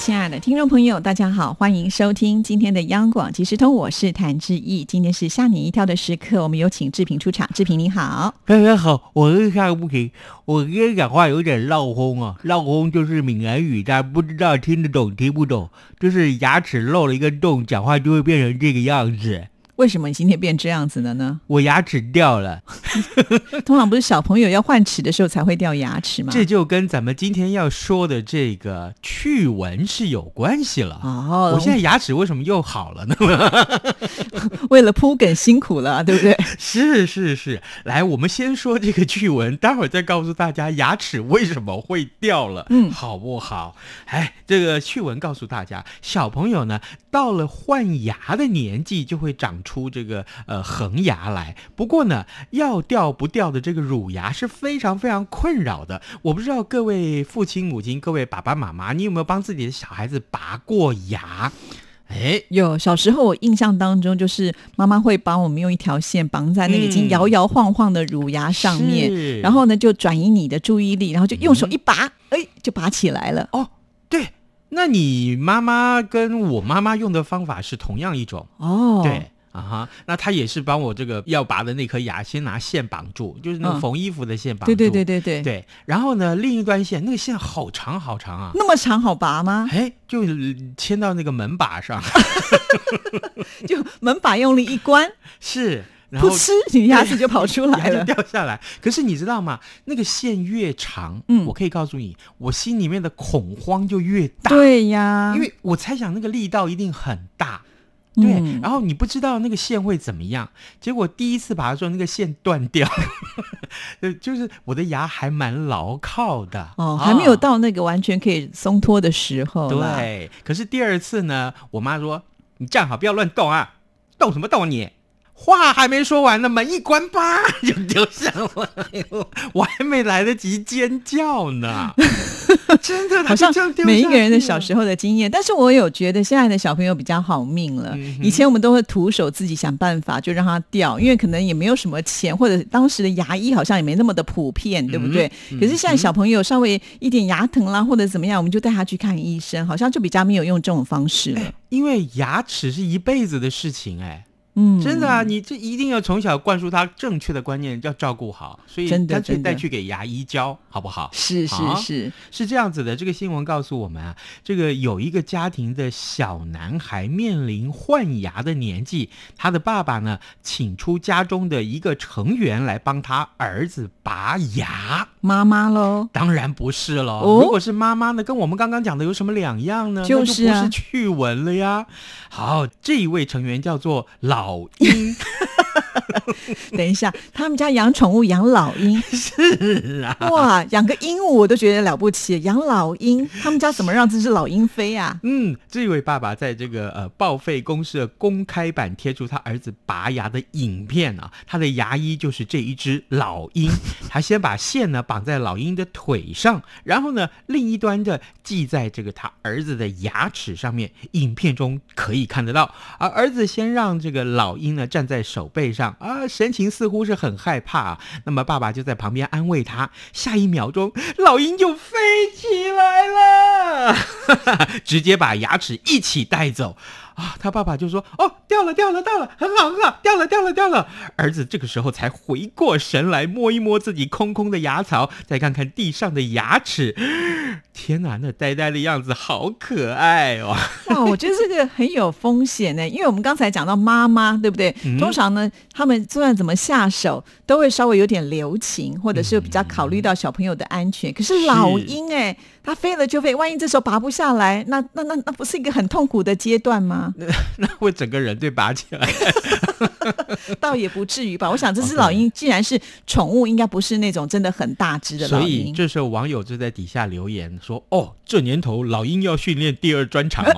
亲爱的听众朋友，大家好，欢迎收听今天的央广即时通，我是谭志毅。今天是吓你一跳的时刻，我们有请志平出场。志平你好，大家好，我是夏不平。我今天讲话有点闹哄啊，闹哄就是闽南语，但不知道听得懂听不懂，就是牙齿漏了一个洞，讲话就会变成这个样子。为什么你今天变这样子了呢？我牙齿掉了。通常不是小朋友要换齿的时候才会掉牙齿吗？这就跟咱们今天要说的这个趣闻是有关系了。哦，我现在牙齿为什么又好了呢？为了铺梗辛苦了，对不对？是是是。来，我们先说这个趣闻，待会儿再告诉大家牙齿为什么会掉了，嗯，好不好？哎，这个趣闻告诉大家，小朋友呢，到了换牙的年纪，就会长出。出这个呃恒牙来，不过呢，要掉不掉的这个乳牙是非常非常困扰的。我不知道各位父亲母亲、各位爸爸妈妈，你有没有帮自己的小孩子拔过牙？哎，有。小时候我印象当中，就是妈妈会帮我们用一条线绑在那个已经摇摇晃晃的乳牙上面，然后呢就转移你的注意力，然后就用手一拔，哎，就拔起来了。哦，对，那你妈妈跟我妈妈用的方法是同样一种哦，对。啊哈，那他也是帮我这个要拔的那颗牙，先拿线绑住，就是那个缝衣服的线绑住。对对对对对对。然后呢，另一端线，那个线好长好长啊。那么长好拔吗？哎，就牵到那个门把上，就门把用力一关，是，不吃，你牙齿就跑出来了，掉下来。可是你知道吗？那个线越长，嗯，我可以告诉你，我心里面的恐慌就越大。对呀，因为我猜想那个力道一定很大。对，然后你不知道那个线会怎么样，结果第一次拔的时候，那个线断掉，呃，就是我的牙还蛮牢靠的哦，还没有到那个完全可以松脱的时候。对，可是第二次呢，我妈说：“你站好，不要乱动啊，动什么动你？”话还没说完呢，门一关，吧 就丢下来了。我还没来得及尖叫呢，真的好像每一个人的小时候的经验。但是我有觉得现在的小朋友比较好命了。以前我们都会徒手自己想办法，就让它掉，因为可能也没有什么钱，或者当时的牙医好像也没那么的普遍，对不对？可是现在小朋友稍微一点牙疼啦，或者怎么样，我们就带他去看医生，好像就比较没有用这种方式了。因为牙齿是一辈子的事情，哎。嗯，真的啊，你这一定要从小灌输他正确的观念，要照顾好，所以他可以带去给牙医教，好不好？是是是，是这样子的。这个新闻告诉我们啊，这个有一个家庭的小男孩面临换牙的年纪，他的爸爸呢，请出家中的一个成员来帮他儿子拔牙。妈妈喽？当然不是了。如果是妈妈呢，跟我们刚刚讲的有什么两样呢？就是不是趣闻了呀。好，这一位成员叫做老。老鹰，等一下，他们家养宠物养老鹰 是啊，哇，养个鹦鹉我都觉得了不起，养老鹰，他们家怎么让这只老鹰飞啊？嗯，这位爸爸在这个呃报废公司的公开版贴出他儿子拔牙的影片啊，他的牙医就是这一只老鹰，他先把线呢绑在老鹰的腿上，然后呢另一端的系在这个他儿子的牙齿上面，影片中可以看得到，而儿子先让这个。老鹰呢站在手背上啊，神情似乎是很害怕。那么爸爸就在旁边安慰他。下一秒钟，老鹰就飞起来了，直接把牙齿一起带走。啊，他爸爸就说：“哦，掉了，掉了，掉了，很好，很好，掉了，掉了，掉了。”儿子这个时候才回过神来，摸一摸自己空空的牙槽，再看看地上的牙齿。天哪，那呆呆的样子好可爱哦！哇，我觉得这个很有风险呢，因为我们刚才讲到妈妈，对不对？通常呢，他们就算怎么下手，都会稍微有点留情，或者是比较考虑到小朋友的安全。可是老鹰，哎。它飞了就飞，万一这时候拔不下来，那那那那不是一个很痛苦的阶段吗？那那会整个人对拔起来。倒也不至于吧。我想这只老鹰既然是宠物，应该不是那种真的很大只的老所以鹰。这时候网友就在底下留言说：“哦，这年头老鹰要训练第二专场哦，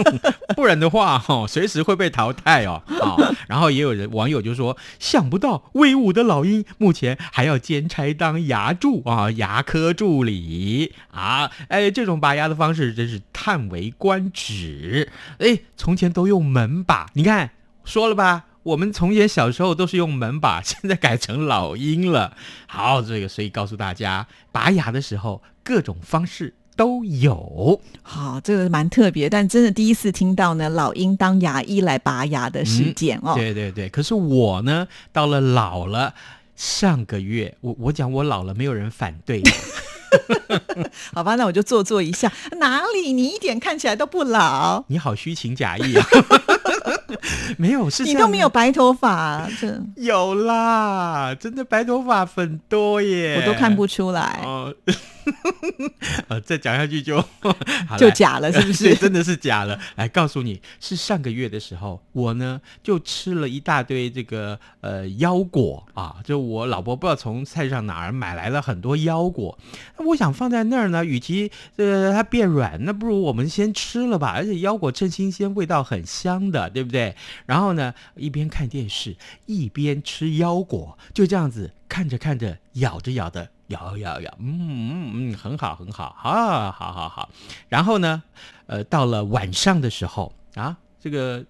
不然的话哈、哦，随时会被淘汰哦。啊、然后也有人网友就说：“想不到威武的老鹰目前还要兼差当牙助啊，牙科助理啊，哎，这种拔牙的方式真是叹为观止。哎，从前都用门把，你看说了吧。”我们从前小时候都是用门把，现在改成老鹰了。好，这个所以告诉大家，拔牙的时候各种方式都有。好，这个蛮特别，但真的第一次听到呢，老鹰当牙医来拔牙的事件、哦。对对对，可是我呢，到了老了，上个月我我讲我老了，没有人反对。好吧，那我就做作一下。哪里？你一点看起来都不老。你好虚情假意啊！没有，是你都没有白头发，这。有啦，真的白头发很多耶，我都看不出来。哦，呃，再讲下去就 就假了，是不是？对，真的是假了。来告诉你，是上个月的时候，我呢就吃了一大堆这个呃腰果啊，就我老婆不知道从菜市场哪儿买来了很多腰果，我想放在那儿呢，与其呃它变软，那不如我们先吃了吧。而且腰果趁新鲜，味道很香的，对不对？然后呢，一边看电视一边吃腰果，就这样子看着看着，咬着咬的。咬咬咬，嗯嗯嗯，很好很好，啊，好好好。然后呢，呃，到了晚上的时候啊，这个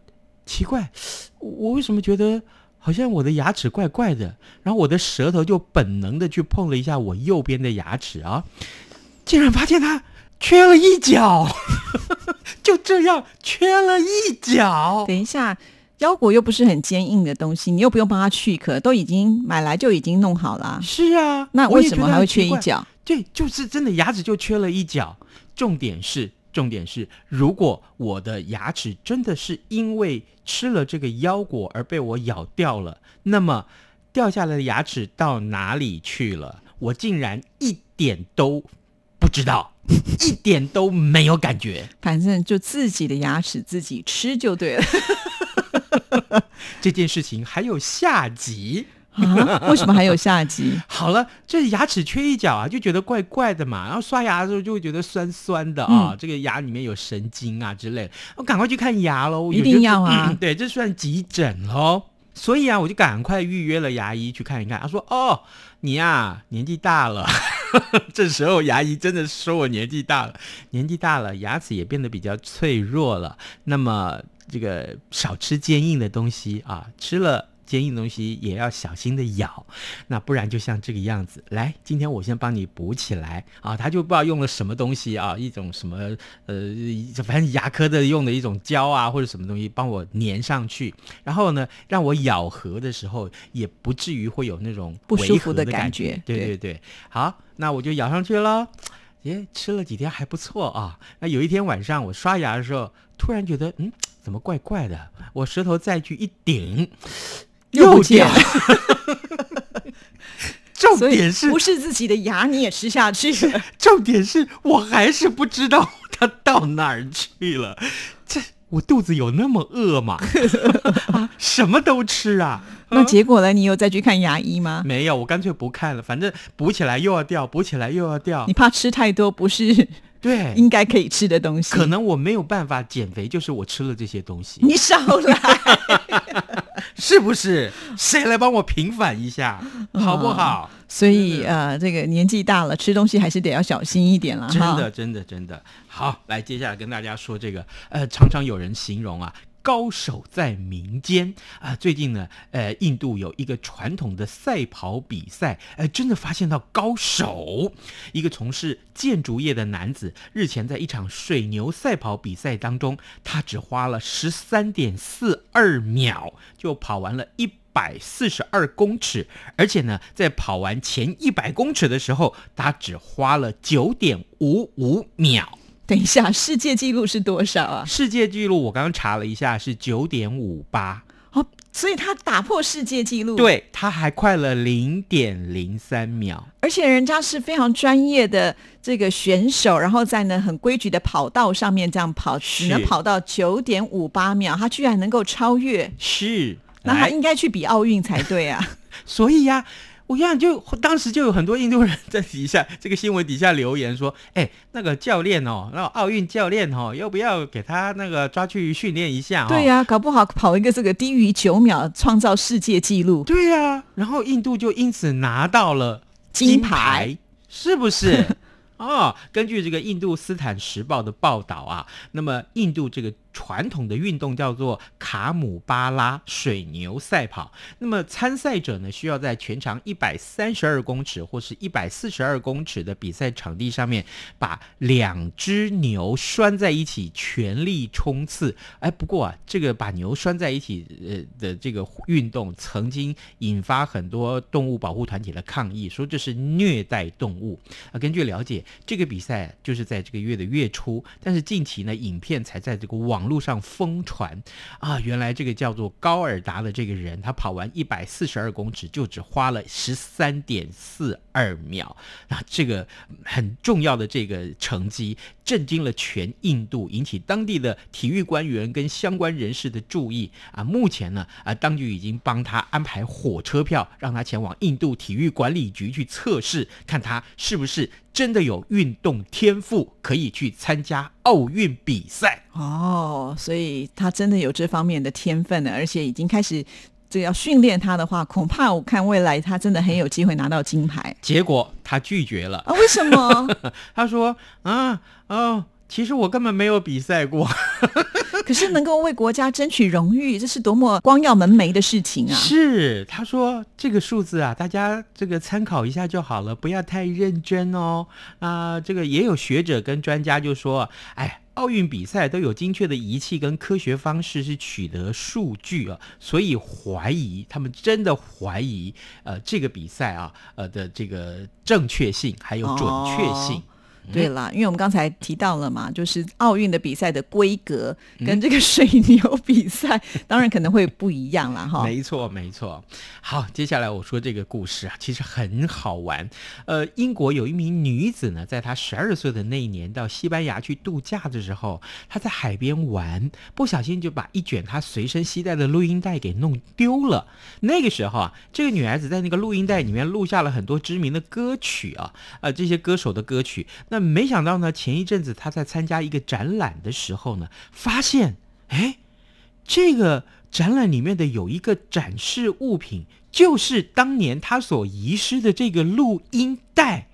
奇怪，我为什么觉得好像我的牙齿怪怪的？然后我的舌头就本能的去碰了一下我右边的牙齿啊，竟然发现它缺了一角，就这样缺了一角。等一下。腰果又不是很坚硬的东西，你又不用帮它去壳，都已经买来就已经弄好了。是啊，那为什么还会缺一角？对，就是真的牙齿就缺了一角。重点是，重点是，如果我的牙齿真的是因为吃了这个腰果而被我咬掉了，那么掉下来的牙齿到哪里去了？我竟然一点都不知道。一点都没有感觉，反正就自己的牙齿自己吃就对了。这件事情还有下集啊？为什么还有下集？好了，这牙齿缺一角啊，就觉得怪怪的嘛。然后刷牙的时候就会觉得酸酸的啊，嗯、这个牙里面有神经啊之类的。我赶快去看牙喽，一定要啊！嗯、对，这算急诊喽。所以啊，我就赶快预约了牙医去看一看。他说：“哦，你呀、啊、年纪大了。”这时候牙医真的说我年纪大了，年纪大了，牙齿也变得比较脆弱了。那么这个少吃坚硬的东西啊，吃了。坚硬的东西也要小心的咬，那不然就像这个样子。来，今天我先帮你补起来啊！他就不知道用了什么东西啊，一种什么呃，反正牙科的用的一种胶啊，或者什么东西帮我粘上去，然后呢，让我咬合的时候也不至于会有那种不舒服的感觉。对对对，好，那我就咬上去了。耶，吃了几天还不错啊。那有一天晚上我刷牙的时候，突然觉得嗯，怎么怪怪的？我舌头再去一顶。又掉了，重点是不是自己的牙你也吃下去了？重点是我还是不知道它到哪儿去了。这我肚子有那么饿吗？啊，什么都吃啊！那结果呢？你有再去看牙医吗？没有，我干脆不看了。反正补起来又要掉，补起来又要掉。你怕吃太多不是？对，应该可以吃的东西。可能我没有办法减肥，就是我吃了这些东西。你少来，是不是？谁来帮我平反一下，好不好？哦、所以呃，这个年纪大了，吃东西还是得要小心一点了。真的，真的，真的。好，来，接下来跟大家说这个，呃，常常有人形容啊。高手在民间啊！最近呢，呃，印度有一个传统的赛跑比赛，呃，真的发现到高手。一个从事建筑业的男子日前在一场水牛赛跑比赛当中，他只花了十三点四二秒就跑完了一百四十二公尺，而且呢，在跑完前一百公尺的时候，他只花了九点五五秒。等一下，世界纪录是多少啊？世界纪录我刚刚查了一下，是九点五八。哦，所以他打破世界纪录，对，他还快了零点零三秒。而且人家是非常专业的这个选手，然后在呢很规矩的跑道上面这样跑，只能跑到九点五八秒，他居然能够超越。是。那他应该去比奥运才对啊。所以呀、我想就当时就有很多印度人在底下这个新闻底下留言说：“ 哎，那个教练哦，那个奥运教练哦，要不要给他那个抓去训练一下、哦？”对呀、搞不好跑一个这个低于九秒，创造世界纪录。对呀、然后印度就因此拿到了金牌，牌是不是？哦，根据这个《印度斯坦时报》的报道啊，那么印度这个传统的运动叫做卡姆巴拉水牛赛跑。那么参赛者呢，需要在全长一百三十二公尺或是一百四十二公尺的比赛场地上面，把两只牛拴在一起，全力冲刺。哎，不过啊，这个把牛拴在一起呃的这个运动，曾经引发很多动物保护团体的抗议，说这是虐待动物。啊，根据了解，这个比赛就是在这个月的月初，但是近期呢，影片才在这个网网络上疯传啊。原来这个叫做高尔达的这个人，他跑完一百四十二公尺就只花了十三点四二秒，那这个很重要的这个成绩，震惊了全印度，引起当地的体育官员跟相关人士的注意啊。目前呢，啊，当局已经帮他安排火车票，让他前往印度体育管理局去测试，看他是不是真的有运动天赋，可以去参加奥运比赛。哦，所以他真的有这方面的天分呢，而且已经开始这个要训练他的话，恐怕我看未来他真的很有机会拿到金牌结果他拒绝了，啊？为什么？他说：“啊哦，其实我根本没有比赛过。” 可是能够为国家争取荣誉，这是多么光耀门楣的事情啊！是，他说这个数字啊，大家这个参考一下就好了，不要太认真哦。啊、这个也有学者跟专家就说，哎。奥运比赛都有精确的仪器跟科学方式是取得数据啊，所以怀疑他们真的怀疑呃这个比赛啊呃的这个正确性还有准确性。哦对啦，因为我们刚才提到了嘛，就是奥运的比赛的规格跟这个水牛比赛，当然可能会不一样了哈。没错，没错。好，接下来我说这个故事啊，其实很好玩。呃，英国有一名女子呢，在她十二岁的那一年到西班牙去度假的时候，她在海边玩，不小心就把一卷她随身携带的录音带给弄丢了。那个时候啊，这个女孩子在那个录音带里面录下了很多知名的歌曲啊，呃，这些歌手的歌曲。那没想到呢，前一阵子他在参加一个展览的时候呢，发现，哎。这个展览里面的有一个展示物品，就是当年他所遗失的这个录音带。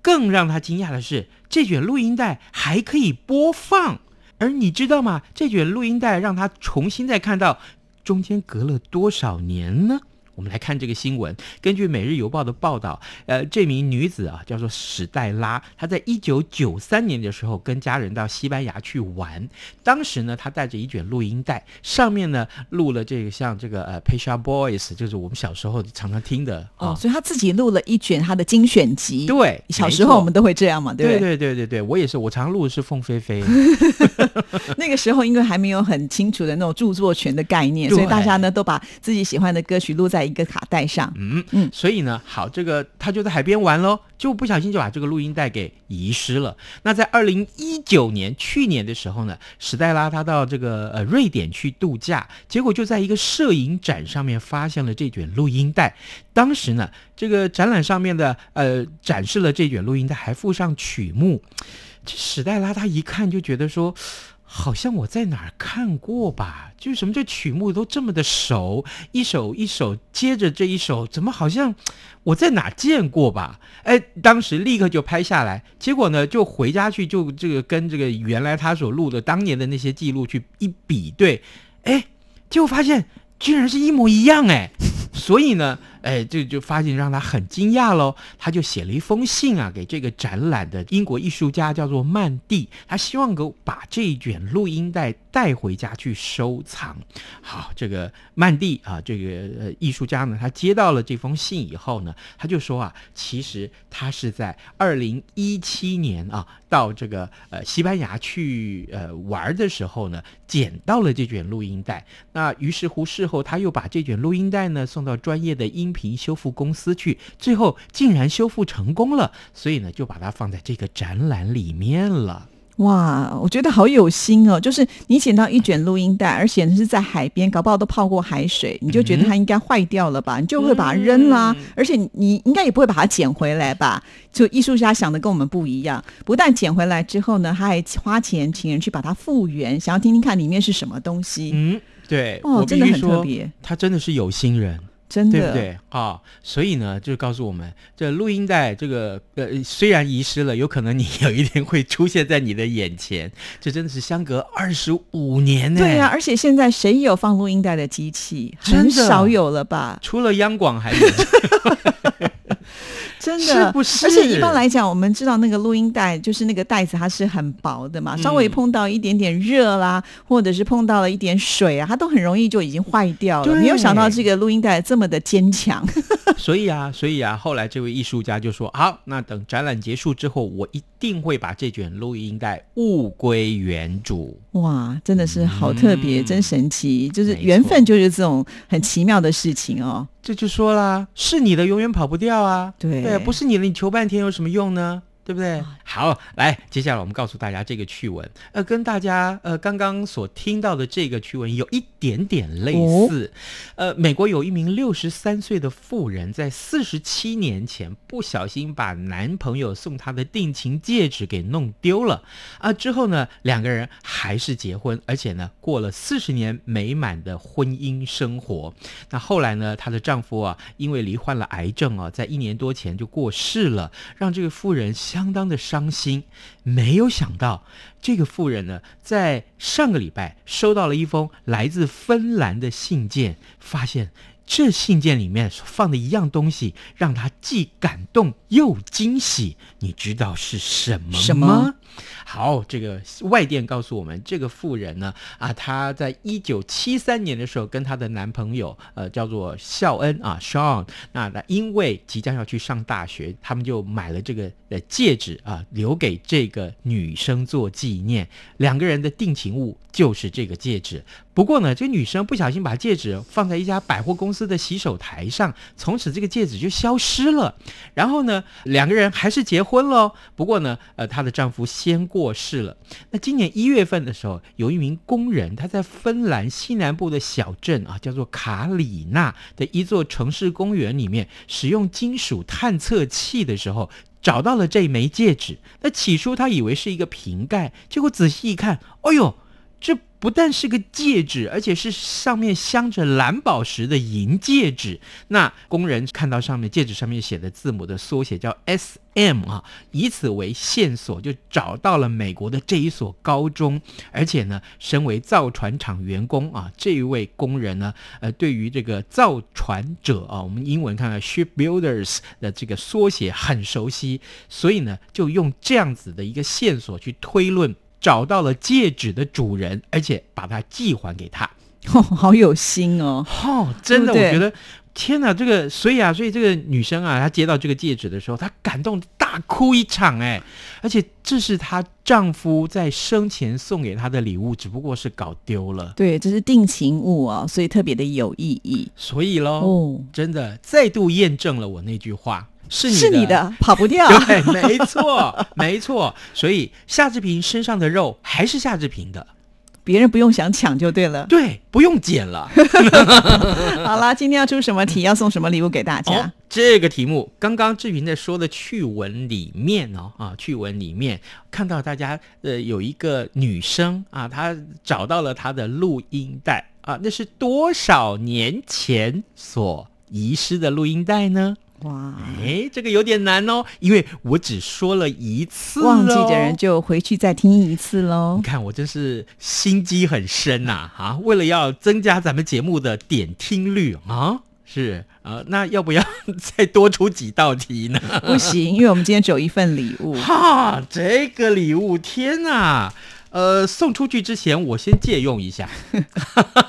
更让他惊讶的是，这卷录音带还可以播放。而你知道吗？这卷录音带让他重新再看到，中间隔了多少年呢？我们来看这个新闻。根据《每日邮报》的报道，呃，这名女子啊叫做史黛拉，她在一九九三年的时候跟家人到西班牙去玩。当时呢，她带着一卷录音带，上面呢录了这个像这个呃《Pesha Boys》，就是我们小时候常常听的哦，啊。所以她自己录了一卷她的精选集。，对，小时候我们都会这样嘛，对不对对？对对对对，我也是，我常录的是凤飞飞。那个时候因为还没有很清楚的那种著作权的概念，所以大家呢都把自己喜欢的歌曲录在一个卡带上。嗯嗯所以呢，好，这个他就在海边玩喽，就不小心就把这个录音带给遗失了。那在二零一九年，去年的时候呢，史黛拉她到这个呃瑞典去度假，结果就在一个摄影展上面发现了这卷录音带。当时呢，这个展览上面的呃展示了这卷录音带，还附上曲目。这史黛拉她一看就觉得说。好像我在哪儿看过吧？就是什么这曲目都这么的熟，一首一首接着这一首，怎么好像我在哪见过吧？哎，当时立刻就拍下来，结果呢，就回家去就这个跟这个原来他所录的当年的那些记录去一比对，哎，结果发现居然是一模一样哎，所以呢，哎，这就发现让他很惊讶喽。他就写了一封信啊，给这个展览的英国艺术家叫做曼蒂，他希望给把这一卷录音带带回家去收藏。好，这个曼蒂啊，这个呃艺术家呢，他接到了这封信以后呢，他就说啊，其实他是在二零一七年啊，到这个呃西班牙去呃玩的时候呢，捡到了这卷录音带。那于是乎事后他又把这卷录音带呢送到专业的音频修复公司去，最后竟然修复成功了，所以呢就把它放在这个展览里面了。哇，我觉得好有心哦！就是你捡到一卷录音带，而且是在海边，搞不好都泡过海水，你就觉得它应该坏掉了吧？你就会把它扔啦。而且你应该也不会把它捡回来吧？就艺术家想的跟我们不一样，不但捡回来之后呢，他还花钱请人去把它复原，想要听听看里面是什么东西。嗯，对，哦，真的很特别，他真的是有心人。真的对不对啊？所以呢，就告诉我们，这录音带这个呃，虽然遗失了，有可能你有一天会出现在你的眼前。这真的是相隔二十五年呢。对呀，而且现在谁有放录音带的机器？很少有了吧？除了央广还有。真的，是不是？而且一般来讲，我们知道那个录音带就是那个袋子，它是很薄的嘛，稍微碰到一点点热啦，或者是碰到了一点水啊，它都很容易就已经坏掉了。没有想到这个录音带这么的坚强。所以啊，所以啊，后来这位艺术家就说：“好，那等展览结束之后，我一定会把这卷录音带物归原主。”哇，真的是好特别，真神奇，就是缘分，就是这种很奇妙的事情哦。这就说啦，是你的永远跑不掉啊，对对，不是你的，你求半天有什么用呢？对不对？好，来，接下来我们告诉大家这个趣闻，呃，跟大家呃刚刚所听到的这个趣闻有一点点类似。呃，美国有一名六十三岁的妇人，在四十七年前不小心把男朋友送她的定情戒指给弄丢了啊，之后呢，两个人还是结婚，而且呢，过了四十年美满的婚姻生活。那后来呢，她的丈夫啊，因为罹患了癌症啊，在一年多前就过世了，让这个妇人相。当的伤心，没有想到这个妇人呢，在上个礼拜收到了一封来自芬兰的信件，发现这信件里面放的一样东西，让他既感动又惊喜。你知道是什么吗？好，这个外电告诉我们，这个妇人呢，啊，她在一九七三年的时候，跟她的男朋友，呃，叫做孝恩啊，Sean，那那因为即将要去上大学，他们就买了这个呃戒指啊，留给这个女生做纪念。两个人的定情物就是这个戒指。不过呢，这女生不小心把戒指放在一家百货公司的洗手台上，从此这个戒指就消失了。然后呢，两个人还是结婚了。不过呢，呃，她的丈夫先过。世了。那今年一月份的时候，有一名工人，他在芬兰西南部的小镇啊，叫做卡里纳的一座城市公园里面，使用金属探测器的时候，找到了这枚戒指。那起初他以为是一个瓶盖，结果仔细一看，哎呦，这。不但是个戒指，而且是上面镶着蓝宝石的银戒指。那工人看到上面戒指上面写的字母的缩写叫 S M 啊，以此为线索，就找到了美国的这一所高中。而且呢，身为造船厂员工啊，这一位工人呢，呃，对于这个造船者啊，我们英文看看 shipbuilders 的这个缩写很熟悉，所以呢，就用这样子的一个线索去推论。找到了戒指的主人，而且把它寄还给他，好有心哦！哦，真的，我觉得天哪，这个所以啊，所以这个女生啊，她接到这个戒指的时候，她感动大哭一场哎！而且这是她丈夫在生前送给她的礼物，只不过是搞丢了。对，这是定情物哦，所以特别的有意义。所以喽，哦，真的再度验证了我那句话。是你是你的，跑不掉。对，没错，没错。所以夏志平身上的肉还是夏志平的，别人不用想抢就对了。对，不用捡了。好了，今天要出什么题？要送什么礼物给大家？这个题目，刚刚志平在说的趣闻里面哦，啊，趣闻里面看到大家呃有一个女生啊，她找到了她的录音带啊，那是多少年前所遗失的录音带呢？哇，哎，这个有点难哦，因为我只说了一次，忘记的人就回去再听一次喽。你看我真是心机很深呐，啊，为了要增加咱们节目的点听率啊，是啊，那要不要再多出几道题呢？不行，因为我们今天只有一份礼物。哈，这个礼物，天哪！呃，送出去之前我先借用一下，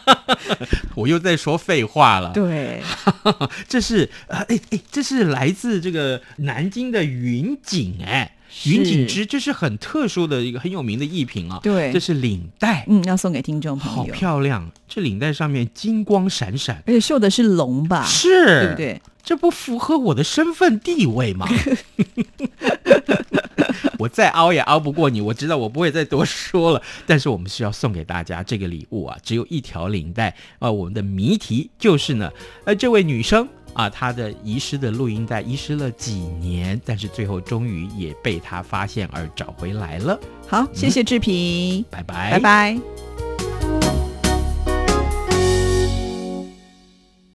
我又在说废话了。对，这是呃，哎哎，这是来自这个南京的云锦哎。云锦织，这是很特殊的一个很有名的艺品啊。对，这是领带，嗯，要送给听众朋友。好漂亮，这领带上面金光闪闪，而且绣的是龙吧？是，对不对？这不符合我的身份地位吗？我再凹也凹不过你，我知道我不会再多说了。但是我们需要送给大家这个礼物啊，只有一条领带啊。我们的谜题就是呢，呃，这位女生啊，她的遗失的录音带遗失了几年，但是最后终于也被她发现而找回来了。好，谢谢志平，拜拜，拜拜。